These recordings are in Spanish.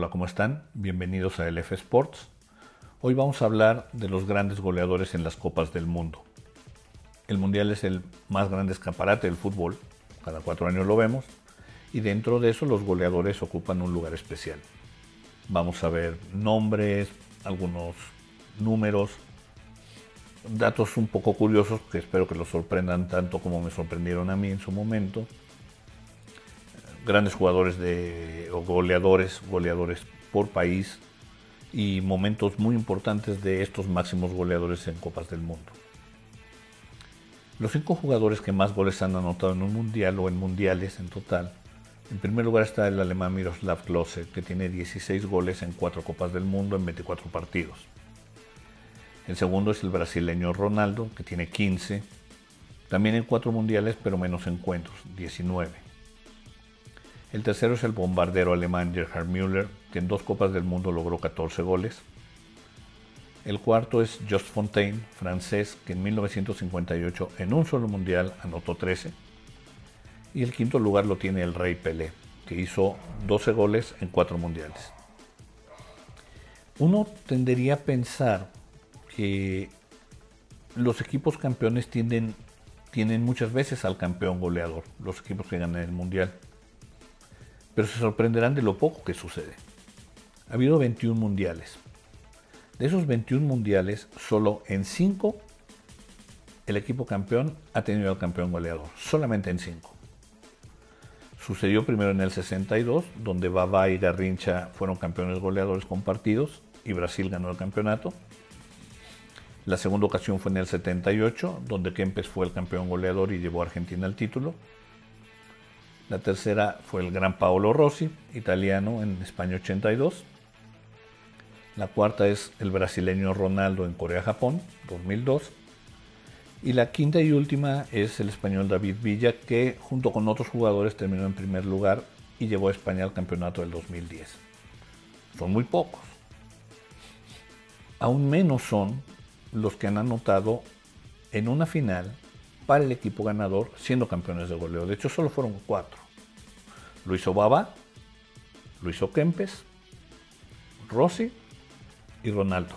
Hola, ¿cómo están? Bienvenidos a LF Sports. Hoy vamos a hablar de los grandes goleadores en las Copas del Mundo. El Mundial es el más grande escaparate del fútbol, cada cuatro años lo vemos, y dentro de eso los goleadores ocupan un lugar especial. Vamos a ver nombres, algunos números, datos un poco curiosos que espero que los sorprendan tanto como me sorprendieron a mí en su momento grandes jugadores de, o goleadores, goleadores por país y momentos muy importantes de estos máximos goleadores en Copas del Mundo. Los cinco jugadores que más goles han anotado en un mundial o en mundiales en total. En primer lugar está el alemán Miroslav Klose, que tiene 16 goles en cuatro Copas del Mundo en 24 partidos. El segundo es el brasileño Ronaldo, que tiene 15, también en cuatro mundiales, pero menos encuentros, 19. El tercero es el bombardero alemán Gerhard Müller, que en dos Copas del Mundo logró 14 goles. El cuarto es Just Fontaine, francés, que en 1958 en un solo mundial anotó 13. Y el quinto lugar lo tiene el Rey Pelé, que hizo 12 goles en cuatro mundiales. Uno tendería a pensar que los equipos campeones tienden, tienen muchas veces al campeón goleador, los equipos que ganan el mundial pero se sorprenderán de lo poco que sucede. Ha habido 21 mundiales. De esos 21 mundiales, solo en 5 el equipo campeón ha tenido al campeón goleador. Solamente en 5. Sucedió primero en el 62, donde Baba y Garrincha fueron campeones goleadores compartidos y Brasil ganó el campeonato. La segunda ocasión fue en el 78, donde Kempes fue el campeón goleador y llevó a Argentina al título. La tercera fue el gran Paolo Rossi, italiano en España 82. La cuarta es el brasileño Ronaldo en Corea-Japón, 2002. Y la quinta y última es el español David Villa, que junto con otros jugadores terminó en primer lugar y llevó a España al campeonato del 2010. Son muy pocos. Aún menos son los que han anotado en una final para el equipo ganador siendo campeones de goleo. De hecho, solo fueron cuatro. Lo hizo Baba, lo hizo Kempes, Rossi y Ronaldo.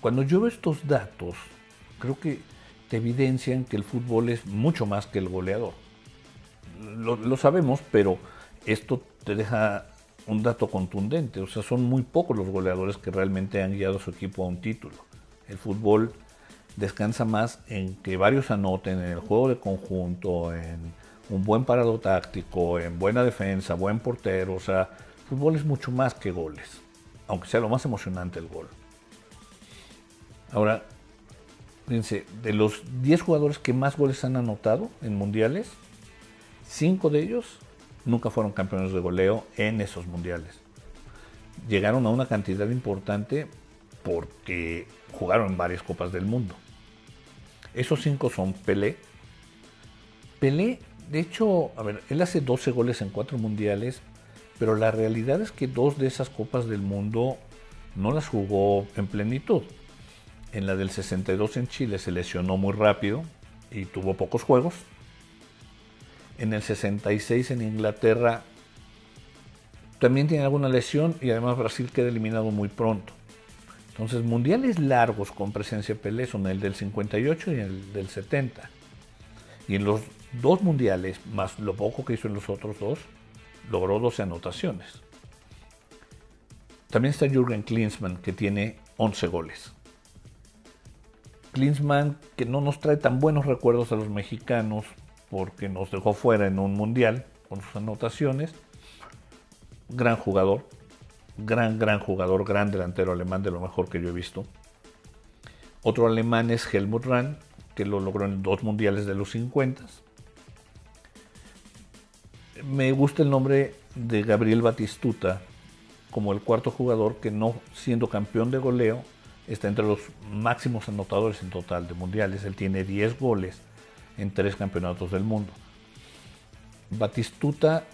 Cuando yo veo estos datos, creo que te evidencian que el fútbol es mucho más que el goleador. Lo, lo, sabemos, pero esto te deja un dato contundente. O sea, son muy pocos los goleadores que realmente han guiado a su equipo a un título. El fútbol descansa más en que varios anoten en el juego de conjunto, en un buen parado táctico, en buena defensa, buen portero. O sea, fútbol es mucho más que goles, aunque sea lo más emocionante el gol. Ahora, fíjense, de los 10 jugadores que más goles han anotado en mundiales, 5 de ellos nunca fueron campeones de goleo en esos mundiales. Llegaron a una cantidad importante porque jugaron en varias copas del mundo. Esos 5 son Pelé. Pelé de hecho, a ver, él hace 12 goles en cuatro mundiales, pero la realidad es que dos de esas copas del mundo no las jugó en plenitud. En la del 62 en Chile se lesionó muy rápido y tuvo pocos juegos. En el 66 en Inglaterra también tiene alguna lesión y además Brasil queda eliminado muy pronto. Entonces, mundiales largos con presencia Pelé son el del 58 y el del 70. Y en los dos mundiales, más lo poco que hizo en los otros dos, logró 12 anotaciones. También está Jürgen Klinsmann, que tiene 11 goles. Klinsmann, que no nos trae tan buenos recuerdos a los mexicanos, porque nos dejó fuera en un mundial con sus anotaciones. Gran jugador, gran, gran jugador, gran delantero alemán, de lo mejor que yo he visto. Otro alemán es Helmut Rahn, que lo logró en dos mundiales de los 50 me gusta el nombre de Gabriel Batistuta como el cuarto jugador que no siendo campeón de goleo está entre los máximos anotadores en total de mundiales. Él tiene 10 goles en tres campeonatos del mundo. Batistuta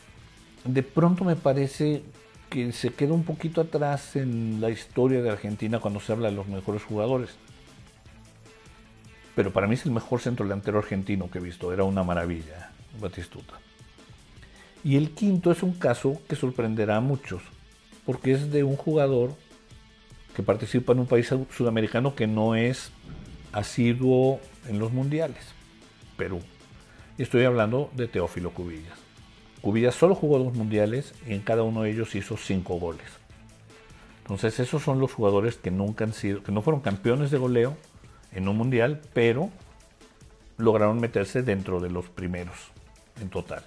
de pronto me parece que se queda un poquito atrás en la historia de Argentina cuando se habla de los mejores jugadores. Pero para mí es el mejor centro delantero argentino que he visto. Era una maravilla, Batistuta. Y el quinto es un caso que sorprenderá a muchos, porque es de un jugador que participa en un país sudamericano que no es asiduo en los mundiales, Perú. Estoy hablando de Teófilo Cubillas. Cubillas solo jugó dos mundiales y en cada uno de ellos hizo cinco goles. Entonces esos son los jugadores que nunca han sido, que no fueron campeones de goleo en un mundial, pero lograron meterse dentro de los primeros en total.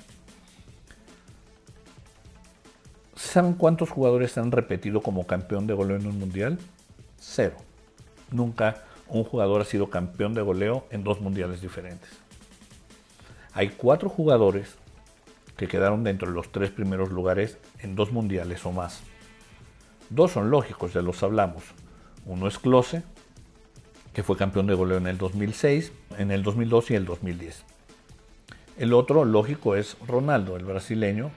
¿Saben cuántos jugadores han repetido como campeón de goleo en un mundial? Cero. Nunca un jugador ha sido campeón de goleo en dos mundiales diferentes. Hay cuatro jugadores que quedaron dentro de los tres primeros lugares en dos mundiales o más. Dos son lógicos, ya los hablamos. Uno es Close, que fue campeón de goleo en el 2006, en el 2002 y el 2010. El otro lógico es Ronaldo, el brasileño,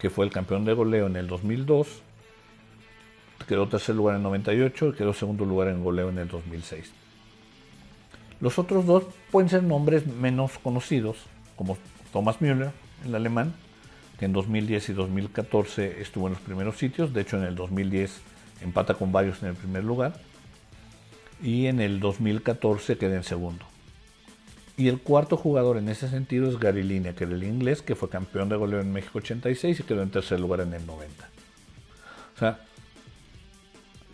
que fue el campeón de goleo en el 2002, quedó tercer lugar en el 98 y quedó segundo lugar en goleo en el 2006. Los otros dos pueden ser nombres menos conocidos, como Thomas Müller, el alemán, que en 2010 y 2014 estuvo en los primeros sitios, de hecho en el 2010 empata con varios en el primer lugar, y en el 2014 queda en segundo. Y el cuarto jugador en ese sentido es Gary Lineker, el inglés, que fue campeón de goleo en México 86 y quedó en tercer lugar en el 90. O sea,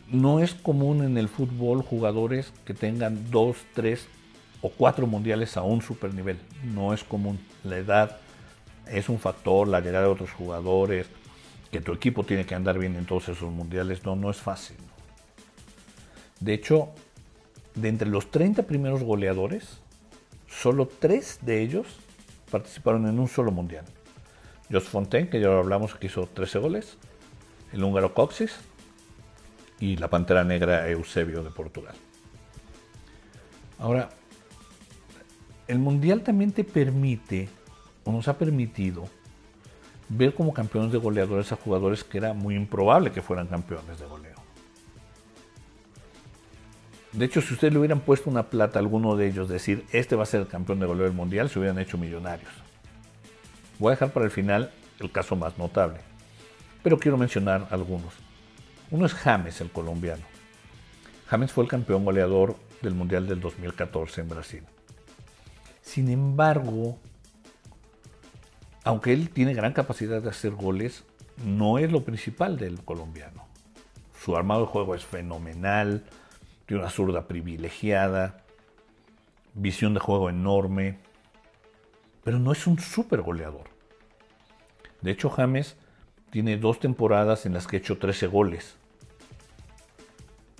no es común en el fútbol jugadores que tengan dos, tres o cuatro mundiales a un super nivel. No es común. La edad es un factor, la llegada de otros jugadores, que tu equipo tiene que andar bien en todos esos mundiales. No, no es fácil. De hecho, de entre los 30 primeros goleadores, solo tres de ellos participaron en un solo mundial. Jos Fontaine, que ya lo hablamos, que hizo 13 goles, el húngaro Coxis y la pantera negra Eusebio de Portugal. Ahora, el mundial también te permite, o nos ha permitido, ver como campeones de goleadores a jugadores que era muy improbable que fueran campeones de goleo. De hecho, si ustedes le hubieran puesto una plata a alguno de ellos, decir, este va a ser el campeón de goleo del mundial, se hubieran hecho millonarios. Voy a dejar para el final el caso más notable, pero quiero mencionar algunos. Uno es James, el colombiano. James fue el campeón goleador del Mundial del 2014 en Brasil. Sin embargo, aunque él tiene gran capacidad de hacer goles, no es lo principal del colombiano. Su armado de juego es fenomenal, tiene una zurda privilegiada, visión de juego enorme, pero no es un super goleador. De hecho, James tiene dos temporadas en las que ha hecho 13 goles,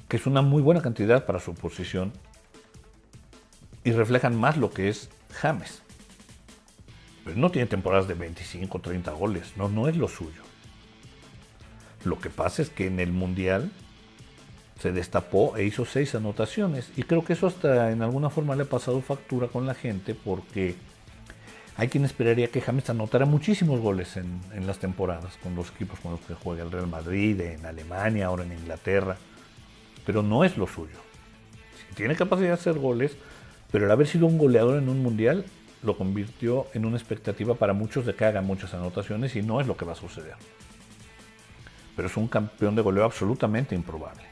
que es una muy buena cantidad para su posición y reflejan más lo que es James. Pero no tiene temporadas de 25 o 30 goles, no, no es lo suyo. Lo que pasa es que en el Mundial se destapó e hizo seis anotaciones. Y creo que eso hasta en alguna forma le ha pasado factura con la gente porque hay quien esperaría que James anotara muchísimos goles en, las temporadas con los equipos con los que juega el Real Madrid, en Alemania, ahora en Inglaterra. Pero no es lo suyo. Tiene capacidad de hacer goles, pero el haber sido un goleador en un mundial lo convirtió en una expectativa para muchos de que haga muchas anotaciones y no es lo que va a suceder. Pero es un campeón de goleo absolutamente improbable.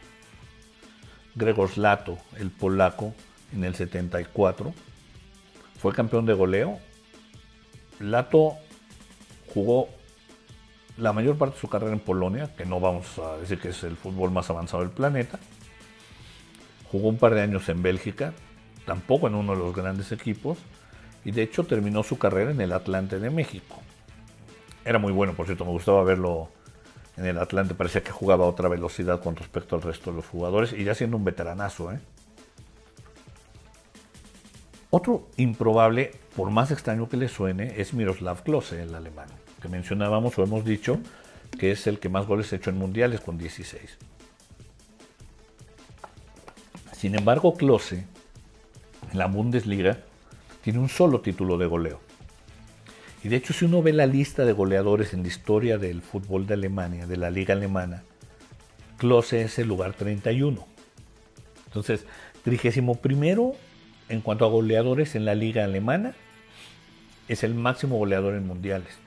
Gregor Lato, el polaco, en el 74. Fue campeón de goleo. Lato jugó la mayor parte de su carrera en Polonia, que no vamos a decir que es el fútbol más avanzado del planeta. Jugó un par de años en Bélgica, tampoco en uno de los grandes equipos, y de hecho terminó su carrera en el Atlante de México. Era muy bueno, por cierto, me gustaba verlo en el Atlante parecía que jugaba a otra velocidad con respecto al resto de los jugadores y ya siendo un veteranazo. ¿eh? Otro improbable, por más extraño que le suene, es Miroslav Klose, el alemán, que mencionábamos o hemos dicho que es el que más goles ha hecho en mundiales con 16. Sin embargo, Klose, en la Bundesliga, tiene un solo título de goleo. Y de hecho, si uno ve la lista de goleadores en la historia del fútbol de Alemania, de la liga alemana, Klose es el lugar 31. Entonces, 31 en cuanto a goleadores en la liga alemana, es el máximo goleador en mundiales.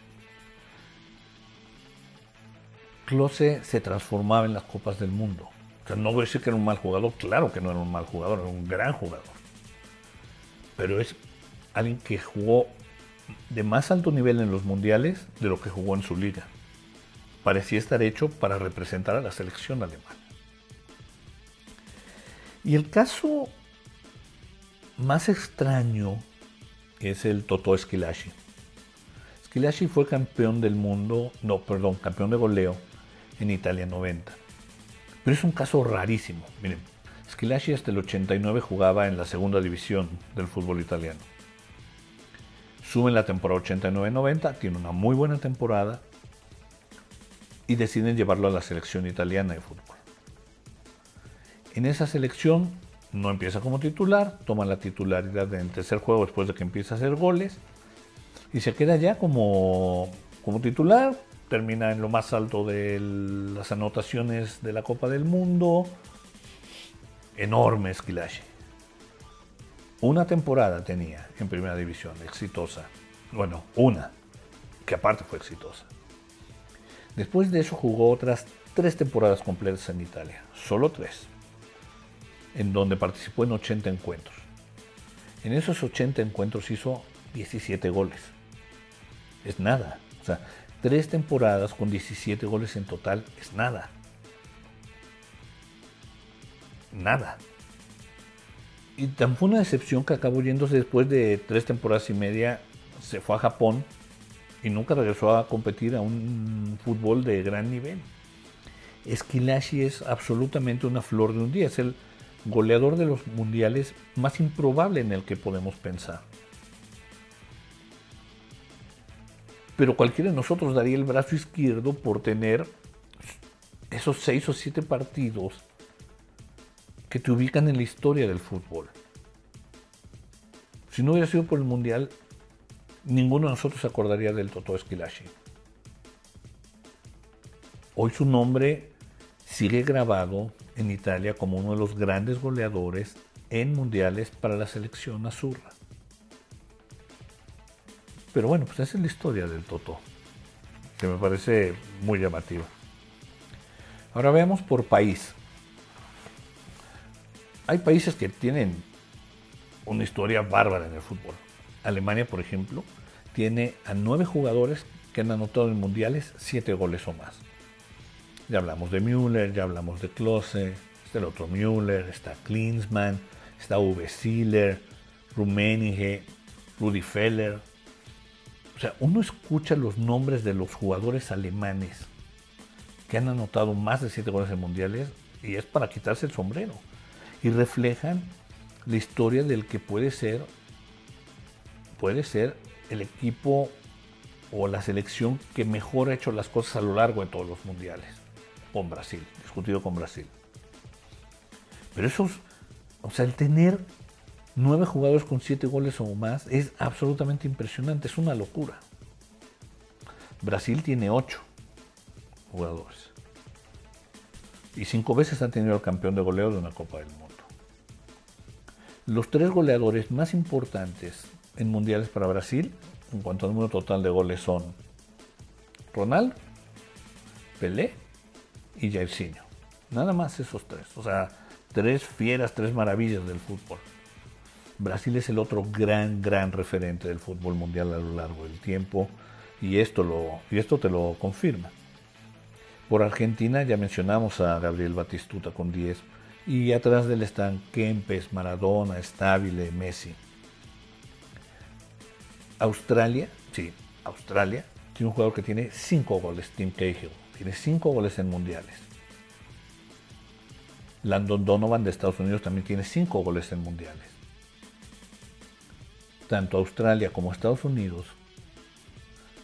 Klose se transformaba en las Copas del Mundo. O sea, no voy a decir que era un mal jugador, claro que no era un mal jugador, era un gran jugador. Pero es alguien que jugó de más alto nivel en los mundiales de lo que jugó en su liga. Parecía estar hecho para representar a la selección alemana. Y el caso más extraño es el Toto Esquilashi. Esquilashi fue campeón del mundo, no, perdón, campeón de goleo en Italia 90. Pero es un caso rarísimo. Miren, Schillaci hasta el 89 jugaba en la segunda división del fútbol italiano. Sube en la temporada 89-90, tiene una muy buena temporada y deciden llevarlo a la selección italiana de fútbol. En esa selección no empieza como titular, toma la titularidad en tercer juego después de que empieza a hacer goles y se queda ya como, como titular, termina en lo más alto de las anotaciones de la Copa del Mundo. Enorme esquilaje. Una temporada tenía en primera división, exitosa. Bueno, una, que aparte fue exitosa. Después de eso jugó otras tres temporadas completas en Italia, solo tres, en donde participó en 80 encuentros. En esos 80 encuentros hizo 17 goles. Es nada. O sea, Tres temporadas con 17 goles en total es nada. Nada. Y tan fue una decepción que acabó yéndose después de tres temporadas y media, se fue a Japón y nunca regresó a competir a un fútbol de gran nivel. Esquilashi es absolutamente una flor de un día, es el goleador de los mundiales más improbable en el que podemos pensar. pero cualquiera de nosotros daría el brazo izquierdo por tener esos seis o siete partidos que te ubican en la historia del fútbol. Si no hubiera sido por el Mundial, ninguno de nosotros se acordaría del Toto Esquilashi. Hoy su nombre sigue grabado en Italia como uno de los grandes goleadores en mundiales para la selección azurra. Pero bueno, pues esa es la historia del Toto, que me parece muy llamativa. Ahora veamos por país. Hay países que tienen una historia bárbara en el fútbol. Alemania, por ejemplo, tiene a nueve jugadores que han anotado en mundiales siete goles o más. Ya hablamos de Müller, ya hablamos de Klose, está el otro Müller, está Klinsmann, está Uwe Siller, Rummenigge, Rudi Feller, o sea, uno escucha los nombres de los jugadores alemanes que han anotado más de siete goles en mundiales y es para quitarse el sombrero. Y reflejan la historia del que puede ser, puede ser el equipo o la selección que mejor ha hecho las cosas a lo largo de todos los mundiales. Con Brasil, discutido con Brasil. Pero eso, o sea, el tener nueve jugadores con siete goles o más es absolutamente impresionante, es una locura. Brasil tiene ocho jugadores. Y cinco veces ha tenido el campeón de goleo de una Copa del Mundo. Los tres goleadores más importantes en mundiales para Brasil, en cuanto al número total de goles, son Ronaldo, Pelé y Jairzinho. Nada más esos tres. O sea, tres fieras, tres maravillas del fútbol. Brasil es el otro gran, gran referente del fútbol mundial a lo largo del tiempo y esto, lo, y esto te lo confirma. Por Argentina ya mencionamos a Gabriel Batistuta con 10 y atrás de él están Kempes, Maradona, Stabile, Messi. Australia, sí, Australia tiene un jugador que tiene 5 goles, Tim Cahill, tiene 5 goles en mundiales. Landon Donovan de Estados Unidos también tiene 5 goles en mundiales tanto Australia como Estados Unidos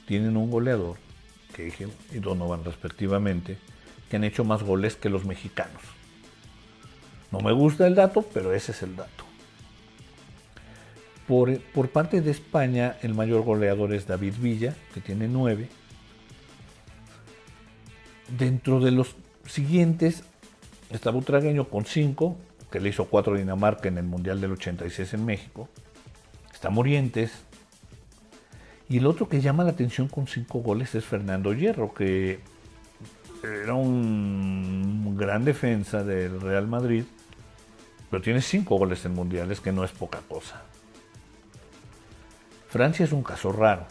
tienen un goleador, Cahill y Donovan respectivamente, que han hecho más goles que los mexicanos. No me gusta el dato, pero ese es el dato. Por, por parte de España, el mayor goleador es David Villa, que tiene nueve. Dentro de los siguientes está Butragueño con cinco, que le hizo cuatro a Dinamarca en el Mundial del 86 en México está Morientes. Y el otro que llama la atención con cinco goles es Fernando Hierro, que era un gran defensa del Real Madrid, pero tiene cinco goles en mundiales, que no es poca cosa. Francia es un caso raro,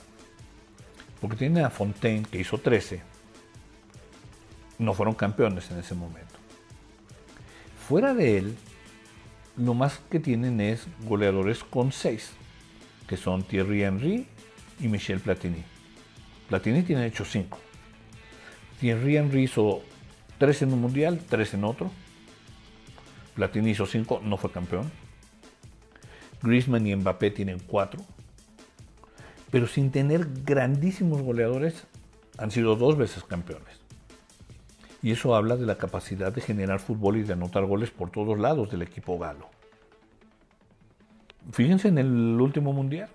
porque tiene a Fontaine, que hizo 13. No fueron campeones en ese momento. Fuera de él, lo más que tienen es goleadores con 6, que son Thierry Henry y Michel Platini. Platini tiene hecho 5. Thierry Henry hizo 3 en un mundial, 3 en otro. Platini hizo 5, no fue campeón. Griezmann y Mbappé tienen 4. Pero sin tener grandísimos goleadores, han sido dos veces campeones. Y eso habla de la capacidad de generar fútbol y de anotar goles por todos lados del equipo galo. Fíjense en el último mundial.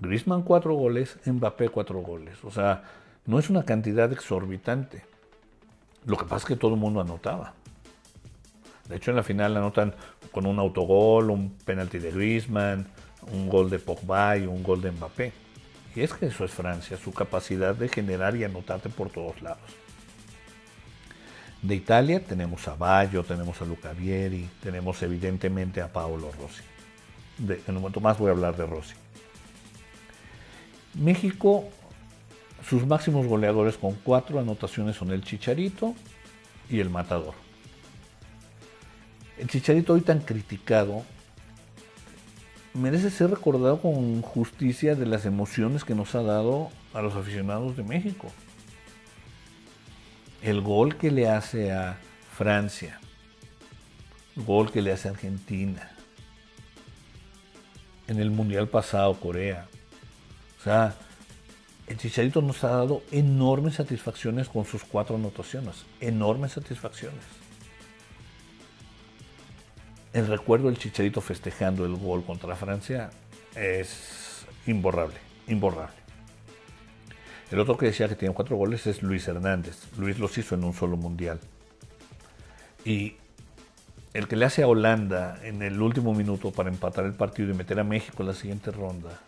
Griezmann 4 goles, Mbappé 4 goles. O sea, no es una cantidad exorbitante. Lo que pasa es que todo el mundo anotaba. De hecho, en la final anotan con un autogol, un penalti de Griezmann, un gol de Pogba y un gol de Mbappé. Y es que eso es Francia, su capacidad de generar y anotarte por todos lados. De Italia tenemos a Baggio, tenemos a Luca Vieri, tenemos evidentemente a Paolo Rossi. en un momento más voy a hablar de Rossi. México sus máximos goleadores con cuatro anotaciones son el Chicharito y el Matador. El Chicharito hoy tan criticado merece ser recordado con justicia de las emociones que nos ha dado a los aficionados de México. El gol que le hace a Francia, el gol que le hace a Argentina, en el Mundial pasado Corea. O sea, el Chicharito nos ha dado enormes satisfacciones con sus cuatro anotaciones, enormes satisfacciones. El recuerdo del Chicharito festejando el gol contra Francia es imborrable, imborrable. El otro que decía que tiene cuatro goles es Luis Hernández. Luis los hizo en un solo mundial. Y el que le hace a Holanda en el último minuto para empatar el partido y meter a México en la siguiente ronda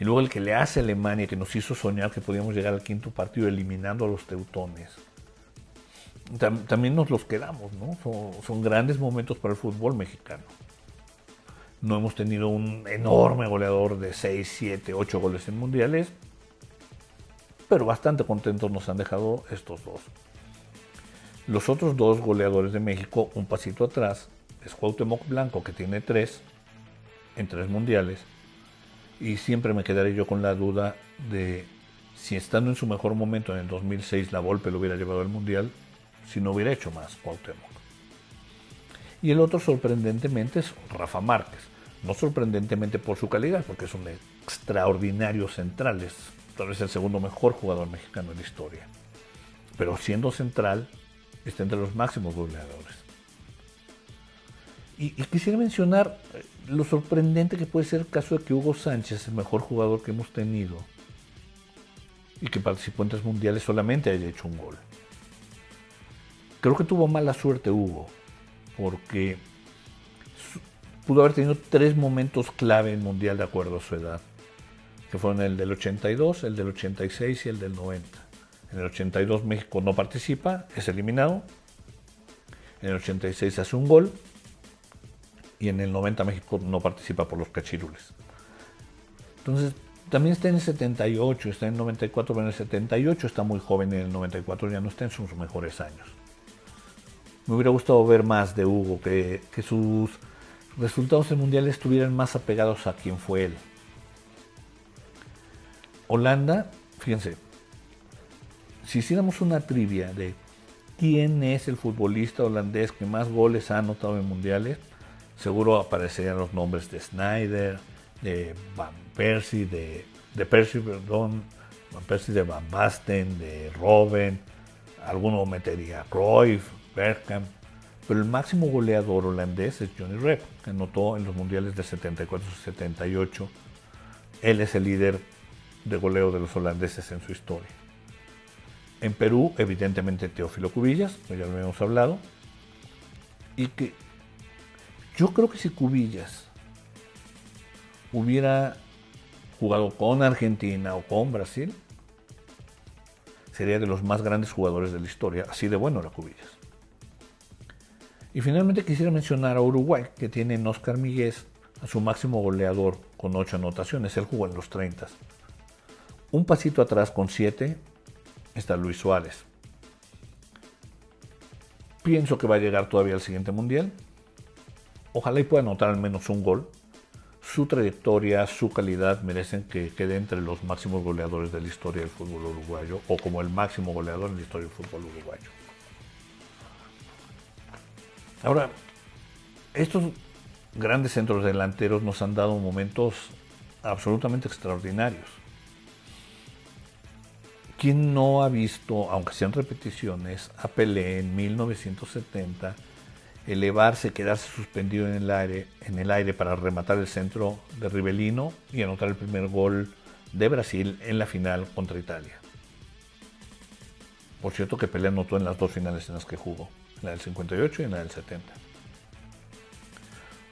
y luego el que le hace a Alemania, que nos hizo soñar que podíamos llegar al quinto partido eliminando a los teutones. También nos los quedamos, ¿no? Son, grandes momentos para el fútbol mexicano. No hemos tenido un enorme goleador de 6, 7, 8 goles en mundiales, pero bastante contentos nos han dejado estos dos. Los otros dos goleadores de México, un pasito atrás, es Cuauhtémoc Blanco, que tiene 3 en 3 mundiales, y siempre me quedaré yo con la duda de si estando en su mejor momento en el 2006 la Volpe lo hubiera llevado al Mundial, si no hubiera hecho más Cuauhtémoc. Y el otro sorprendentemente es Rafa Márquez. No sorprendentemente por su calidad, porque es un extraordinario central, es tal vez el segundo mejor jugador mexicano en la historia. Pero siendo central, está entre los máximos goleadores. Y, quisiera mencionar eh, lo sorprendente que puede ser el caso de que Hugo Sánchez, el mejor jugador que hemos tenido, y que participó en tres mundiales, solamente haya hecho un gol. Creo que tuvo mala suerte Hugo, porque pudo haber tenido tres momentos clave en mundial de acuerdo a su edad, que fueron el del 82, el del 86 y el del 90. En el 82 México no participa, es eliminado. En el 86 hace un gol y en el 90 México no participa por los cachirules. Entonces, también está en el 78, está en el 94, pero en el 78 está muy joven, en el 94 ya no está en sus mejores años. Me hubiera gustado ver más de Hugo, que, sus resultados en mundial estuvieran más apegados a quien fue él. Holanda, fíjense, si hiciéramos una trivia de quién es el futbolista holandés que más goles ha anotado en mundiales, seguro aparecerían los nombres de Snyder, de Van Persie, de, de Persie, perdón, Van Persie de Van Basten, de Robben, alguno metería Cruyff, Pero el máximo goleador holandés es Johnny Rep, que anotó en los mundiales de 74 y 78. Él es el líder de goleo de los holandeses en su historia. En Perú, evidentemente, Teófilo Cubillas, ya lo hemos hablado, y que yo creo que si Cubillas hubiera jugado con Argentina o con Brasil, sería de los más grandes jugadores de la historia, así de bueno era Cubillas. Y finalmente quisiera mencionar a Uruguay, que tiene en Oscar Miguel a su máximo goleador con 8 anotaciones, él jugó en los 30. Un pasito atrás con 7 está Luis Suárez. Pienso que va a llegar todavía al siguiente mundial. Ojalá y pueda anotar al menos un gol. Su trayectoria, su calidad merecen que quede entre los máximos goleadores de la historia del fútbol uruguayo o como el máximo goleador en la historia del fútbol uruguayo. Ahora, estos grandes centros delanteros nos han dado momentos absolutamente extraordinarios. ¿Quién no ha visto, aunque sean repeticiones, a Pelé en 1970 elevarse, quedarse suspendido en el aire, en el aire para rematar el centro de Rivelino y anotar el primer gol de Brasil en la final contra Italia? Por cierto que Pelé anotó en las dos finales en las que jugó, la del 58 y la del 70.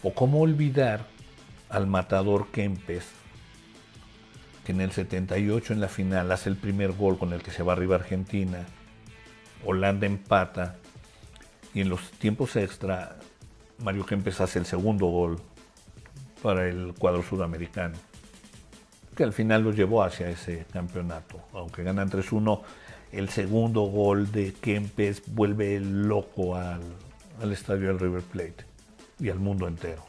O cómo olvidar al matador Kempes que en el 78 en la final hace el primer gol con el que se va arriba Argentina, Holanda empata y en los tiempos extra Mario Kempes hace el segundo gol para el cuadro sudamericano, que al final lo llevó hacia ese campeonato. Aunque ganan 3-1, el segundo gol de Kempes vuelve loco al, al estadio del River Plate y al mundo entero.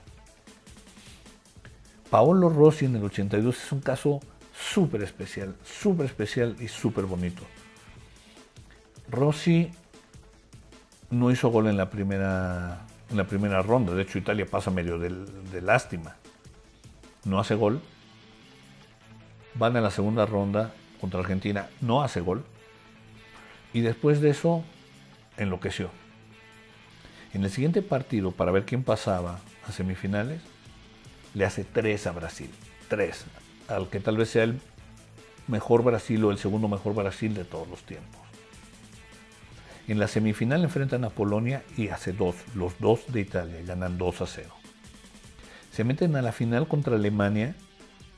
Paolo Rossi en el 82 es un caso súper especial, súper especial y súper bonito. Rossi no hizo gol en la primera, en la primera ronda, de hecho Italia pasa medio de, de lástima. No hace gol. Van a la segunda ronda contra Argentina, no hace gol. Y después de eso, enloqueció. En el siguiente partido, para ver quién pasaba a semifinales, le hace tres a Brasil. Tres al que tal vez sea el mejor Brasil o el segundo mejor Brasil de todos los tiempos. En la semifinal enfrentan a Polonia y hace dos, los dos de Italia, ganan 2 a 0. Se meten a la final contra Alemania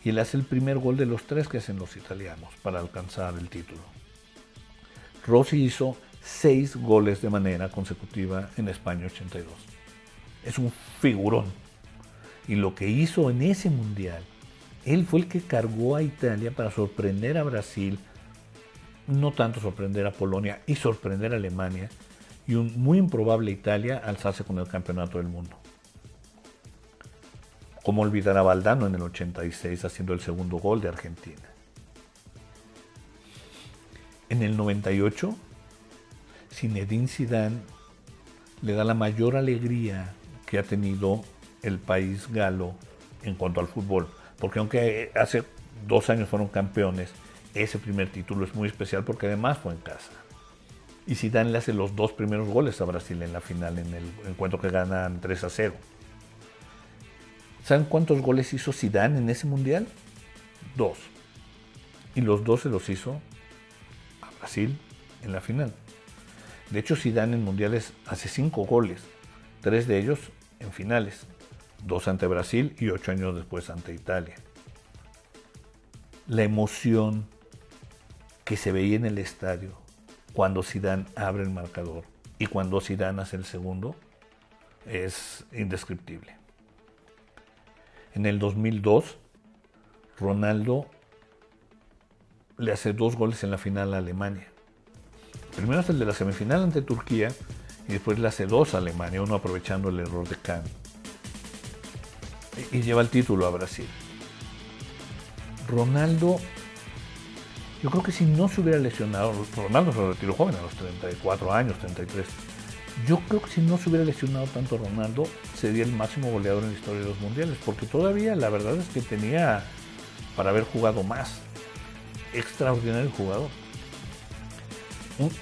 y él hace el primer gol de los tres que hacen los italianos para alcanzar el título. Rossi hizo seis goles de manera consecutiva en España 82. Es un figurón. Y lo que hizo en ese mundial él fue el que cargó a Italia para sorprender a Brasil, no tanto sorprender a Polonia y sorprender a Alemania, y un muy improbable Italia alzarse con el campeonato del mundo. ¿Cómo olvidar a Valdano en el 86 haciendo el segundo gol de Argentina? En el 98, Zinedine Zidane le da la mayor alegría que ha tenido el país galo en cuanto al fútbol porque aunque hace dos años fueron campeones, ese primer título es muy especial porque además fue en casa. Y Zidane le hace los dos primeros goles a Brasil en la final, en el encuentro que ganan 3 a 0. ¿Saben cuántos goles hizo Zidane en ese mundial? Dos. Y los dos se los hizo Brasil en la final. De hecho, Zidane en mundiales hace cinco goles, tres de ellos en finales dos ante Brasil y ocho años después ante Italia. La emoción que se veía en el estadio cuando Zidane abre el marcador y cuando Zidane hace el segundo es indescriptible. En el 2002, Ronaldo le hace dos goles en la final a Alemania. Primero es el de la semifinal ante Turquía y después le hace dos a Alemania, uno aprovechando el error de Kahn y lleva el título a Brasil. Ronaldo, yo creo que si no se hubiera lesionado, Ronaldo se retiró joven a los 34 años, 33. Yo creo que si no se hubiera lesionado tanto Ronaldo, sería el máximo goleador en la historia de los mundiales, porque todavía la verdad es que tenía para haber jugado más. Extraordinario jugador.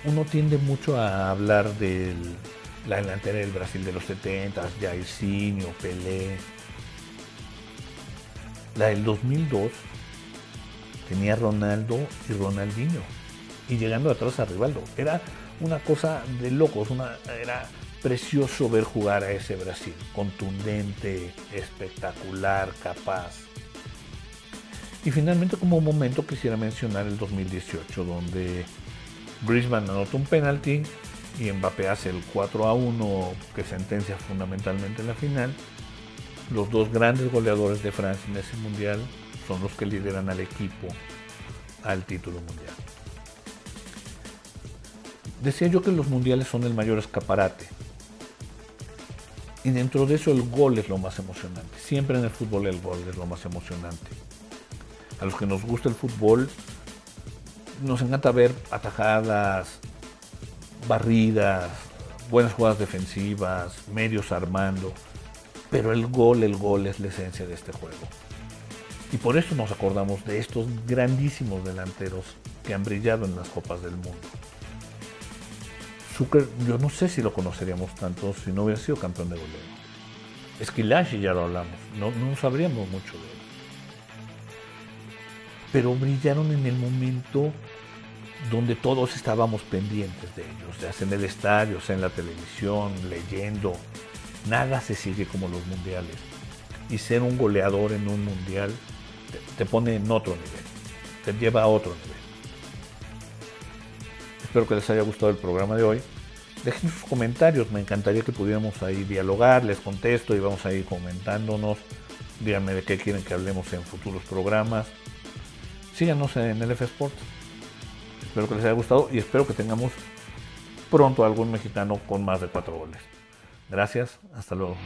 Uno tiende mucho a hablar de la delantera del Brasil de los 70, Jairzinho, Pelé, la del 2002 tenía Ronaldo y Ronaldinho. Y llegando atrás a Rivaldo. Era una cosa de locos. era precioso ver jugar a ese Brasil. Contundente, espectacular, capaz. Y finalmente como momento quisiera mencionar el 2018, donde Brisbane anota un penalti y Mbappé hace el 4 a 1 que sentencia fundamentalmente en la final. Los dos grandes goleadores de Francia en ese mundial son los que lideran al equipo al título mundial. Decía yo que los mundiales son el mayor escaparate. Y dentro de eso el gol es lo más emocionante. Siempre en el fútbol el gol es lo más emocionante. A los que nos gusta el fútbol, nos encanta ver atajadas, barridas, buenas jugadas defensivas, medios armando. Pero el gol, el gol es la esencia de este juego. Y por eso nos acordamos de estos grandísimos delanteros que han brillado en las Copas del Mundo. Zucker, yo no sé si lo conoceríamos tanto si no hubiera sido campeón de goleo. Esquilashi ya lo hablamos, no, no sabríamos mucho de él. Pero brillaron en el momento donde todos estábamos pendientes de ellos, ya sea en el estadio, sea en la televisión, leyendo. Nada se sigue como los mundiales. Y ser un goleador en un mundial te, pone en otro nivel, te lleva a otro nivel. Espero que les haya gustado el programa de hoy. Dejen sus comentarios, me encantaría que pudiéramos ahí dialogar, les contesto y vamos a ir comentándonos. Díganme de qué quieren que hablemos en futuros programas. Síganos en el F Sports. Espero que les haya gustado y espero que tengamos pronto algún mexicano con más de cuatro goles. Gracias, hasta luego.